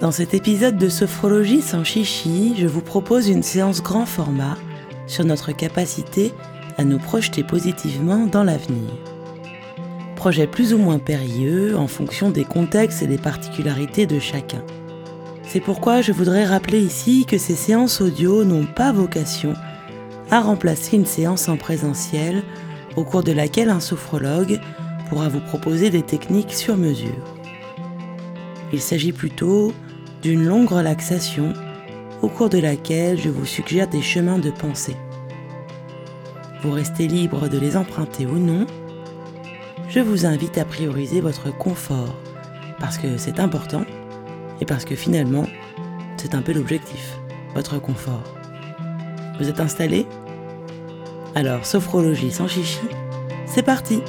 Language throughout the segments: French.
Dans cet épisode de Sophrologie sans chichi, je vous propose une séance grand format sur notre capacité à nous projeter positivement dans l'avenir. Projet plus ou moins périlleux en fonction des contextes et des particularités de chacun. C'est pourquoi je voudrais rappeler ici que ces séances audio n'ont pas vocation à remplacer une séance en présentiel au cours de laquelle un sophrologue pourra vous proposer des techniques sur mesure. Il s'agit plutôt d'une longue relaxation au cours de laquelle je vous suggère des chemins de pensée. Vous restez libre de les emprunter ou non. Je vous invite à prioriser votre confort parce que c'est important et parce que finalement, c'est un peu l'objectif, votre confort. Vous êtes installé? Alors, sophrologie sans chichi, c'est parti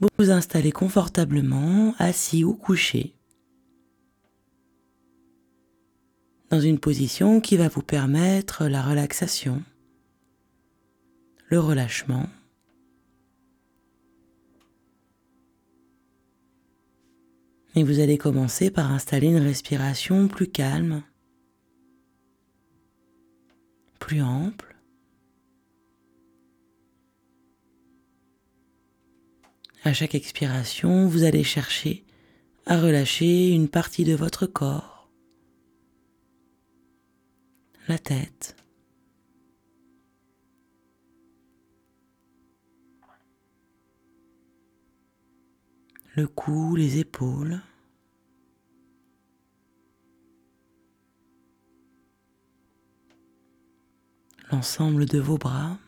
Vous vous installez confortablement, assis ou couché, dans une position qui va vous permettre la relaxation, le relâchement. Et vous allez commencer par installer une respiration plus calme, plus ample. À chaque expiration, vous allez chercher à relâcher une partie de votre corps, la tête, le cou, les épaules, l'ensemble de vos bras.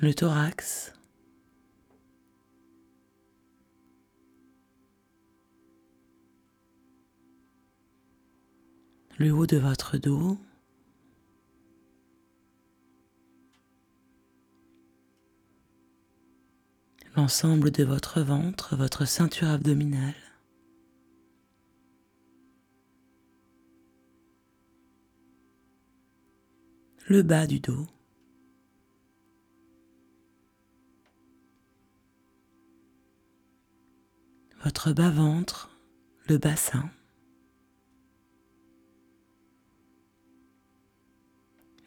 Le thorax, le haut de votre dos, l'ensemble de votre ventre, votre ceinture abdominale. le bas du dos. Votre bas-ventre, le bassin.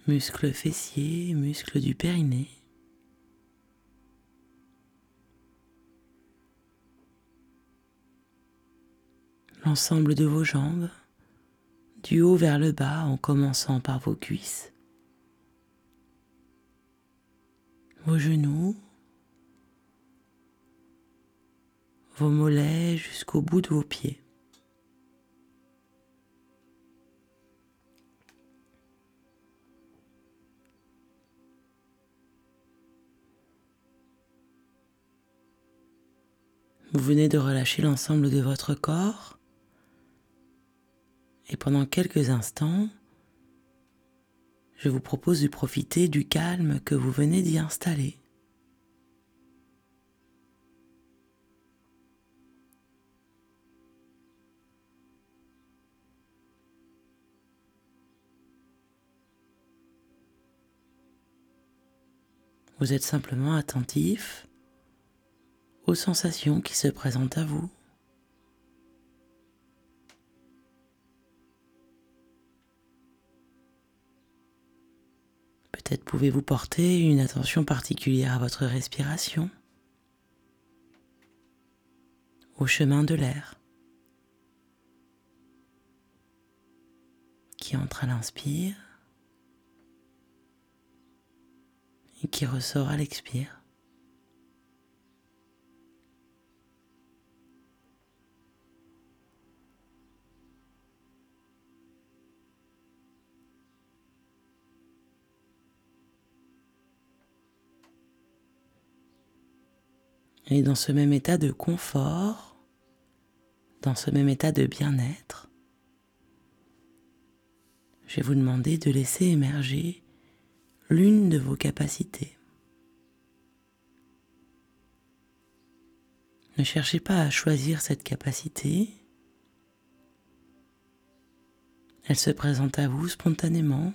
Muscles fessiers, muscles du périnée. L'ensemble de vos jambes, du haut vers le bas en commençant par vos cuisses. Vos genoux, vos mollets jusqu'au bout de vos pieds. Vous venez de relâcher l'ensemble de votre corps et pendant quelques instants, je vous propose de profiter du calme que vous venez d'y installer. Vous êtes simplement attentif aux sensations qui se présentent à vous. Peut-être pouvez-vous porter une attention particulière à votre respiration, au chemin de l'air qui entre à l'inspire qui ressort à l'expire. Et dans ce même état de confort, dans ce même état de bien-être, je vais vous demander de laisser émerger l'une de vos capacités. Ne cherchez pas à choisir cette capacité. Elle se présente à vous spontanément.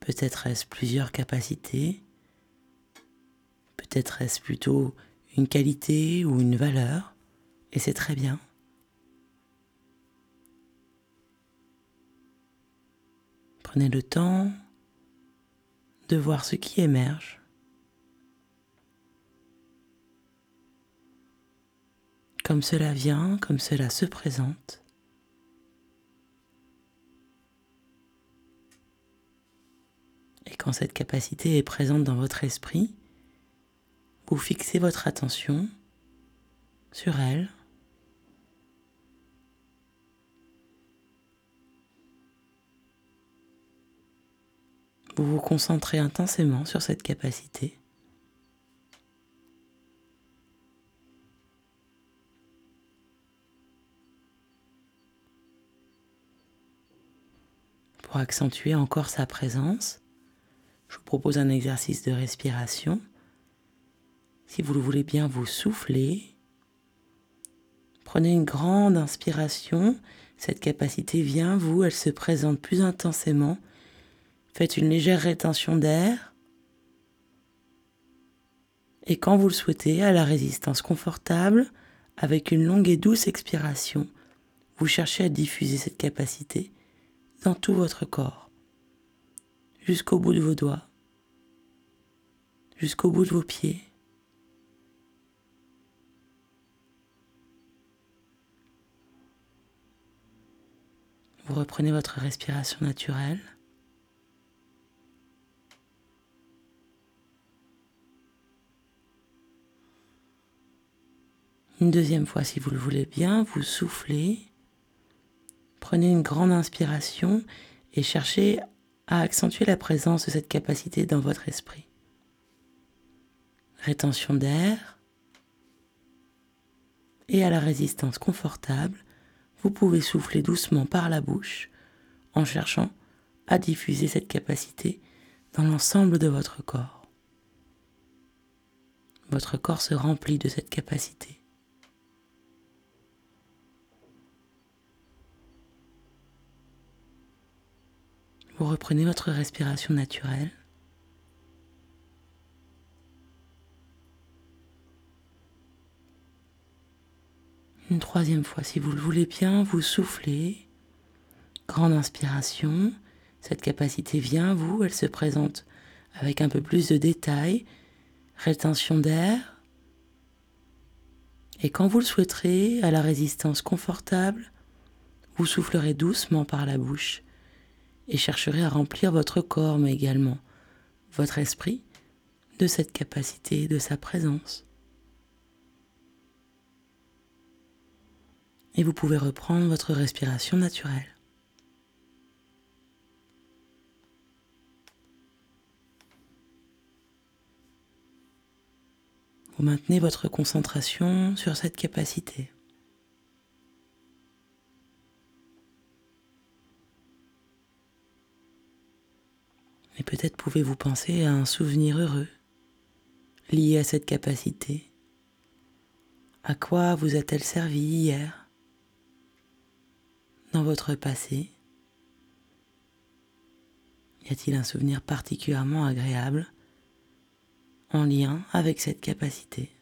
Peut-être est-ce plusieurs capacités. Peut-être est-ce plutôt une qualité ou une valeur. Et c'est très bien. Prenez le temps de voir ce qui émerge. Comme cela vient, comme cela se présente. Et quand cette capacité est présente dans votre esprit, vous fixez votre attention sur elle. Vous vous concentrez intensément sur cette capacité. Pour accentuer encore sa présence, je vous propose un exercice de respiration. Si vous le voulez bien, vous soufflez. Prenez une grande inspiration. Cette capacité vient, vous, elle se présente plus intensément. Faites une légère rétention d'air. Et quand vous le souhaitez, à la résistance confortable, avec une longue et douce expiration, vous cherchez à diffuser cette capacité dans tout votre corps, jusqu'au bout de vos doigts, jusqu'au bout de vos pieds. Vous reprenez votre respiration naturelle. Une deuxième fois, si vous le voulez bien, vous soufflez. Prenez une grande inspiration et cherchez à accentuer la présence de cette capacité dans votre esprit. Rétention d'air. Et à la résistance confortable, vous pouvez souffler doucement par la bouche en cherchant à diffuser cette capacité dans l'ensemble de votre corps. Votre corps se remplit de cette capacité. Vous reprenez votre respiration naturelle. Une troisième fois, si vous le voulez bien, vous soufflez. Grande inspiration. Cette capacité vient, vous, elle se présente avec un peu plus de détails. Rétention d'air. Et quand vous le souhaiterez, à la résistance confortable, vous soufflerez doucement par la bouche et chercherez à remplir votre corps, mais également votre esprit, de cette capacité, de sa présence. Et vous pouvez reprendre votre respiration naturelle. Vous maintenez votre concentration sur cette capacité. Peut-être pouvez-vous penser à un souvenir heureux lié à cette capacité. À quoi vous a-t-elle servi hier dans votre passé? Y a-t-il un souvenir particulièrement agréable en lien avec cette capacité?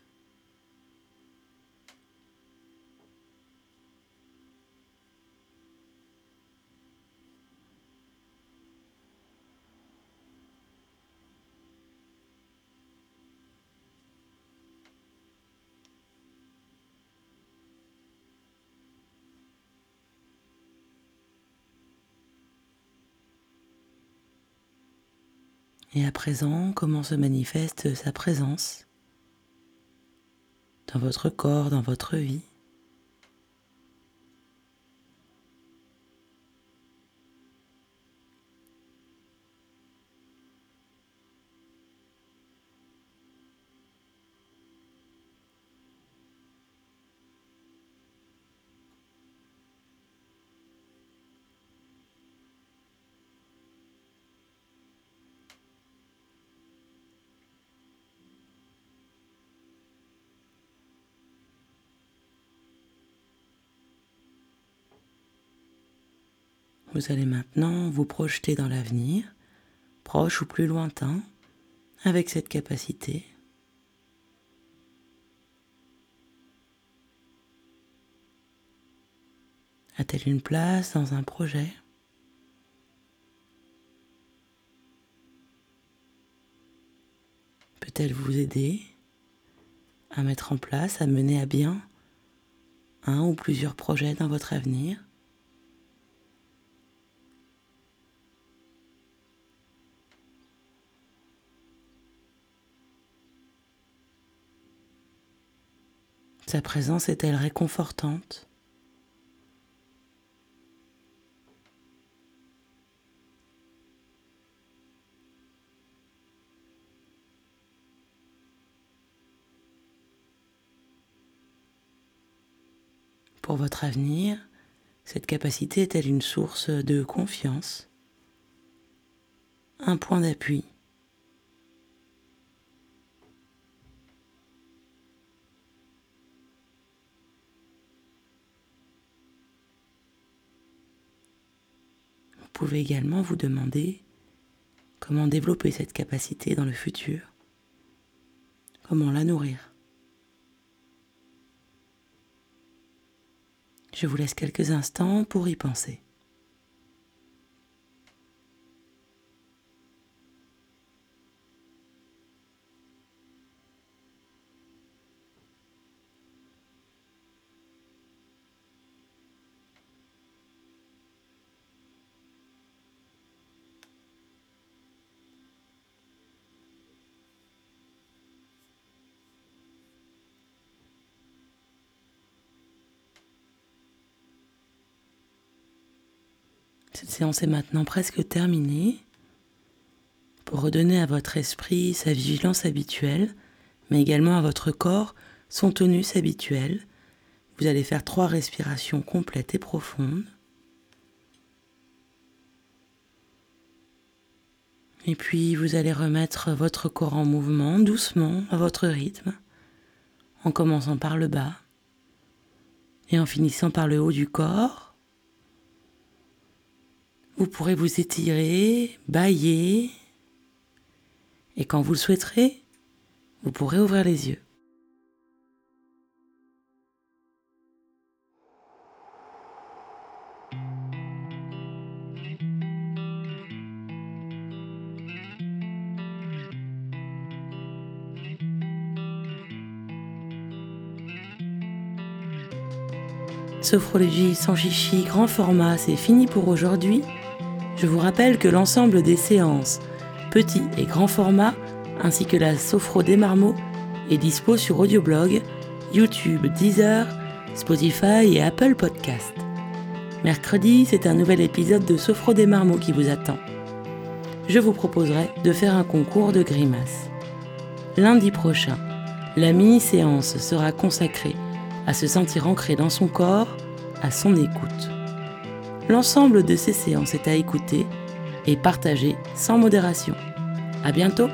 Et à présent, comment se manifeste sa présence dans votre corps, dans votre vie? Vous allez maintenant vous projeter dans l'avenir, proche ou plus lointain, avec cette capacité. A-t-elle une place dans un projet? Peut-elle vous aider à mettre en place, à mener à bien un ou plusieurs projets dans votre avenir? Sa présence est-elle réconfortante? Pour votre avenir, cette capacité est-elle une source de confiance? Un point d'appui pouvez également vous demander comment développer cette capacité dans le futur, comment la nourrir. Je vous laisse quelques instants pour y penser. Cette séance est maintenant presque terminée. Pour redonner à votre esprit sa vigilance habituelle, mais également à votre corps son tonus habituel, vous allez faire trois respirations complètes et profondes. Et puis vous allez remettre votre corps en mouvement doucement à votre rythme, en commençant par le bas et en finissant par le haut du corps vous pourrez vous étirer, bailler, et quand vous le souhaiterez, vous pourrez ouvrir les yeux. Sophrologie sans chichi, grand format, c'est fini pour aujourd'hui. Je vous rappelle que l'ensemble des séances, petit et grand format, ainsi que la Sophro des Marmots, est dispo sur Audioblog, YouTube, Deezer, Spotify et Apple Podcast. Mercredi, c'est un nouvel épisode de Sophro des Marmots qui vous attend. Je vous proposerai de faire un concours de grimaces. Lundi prochain, la mini-séance sera consacrée à se sentir ancré dans son corps, à son écoute. L'ensemble de ces séances est à écouter et partager sans modération. À bientôt!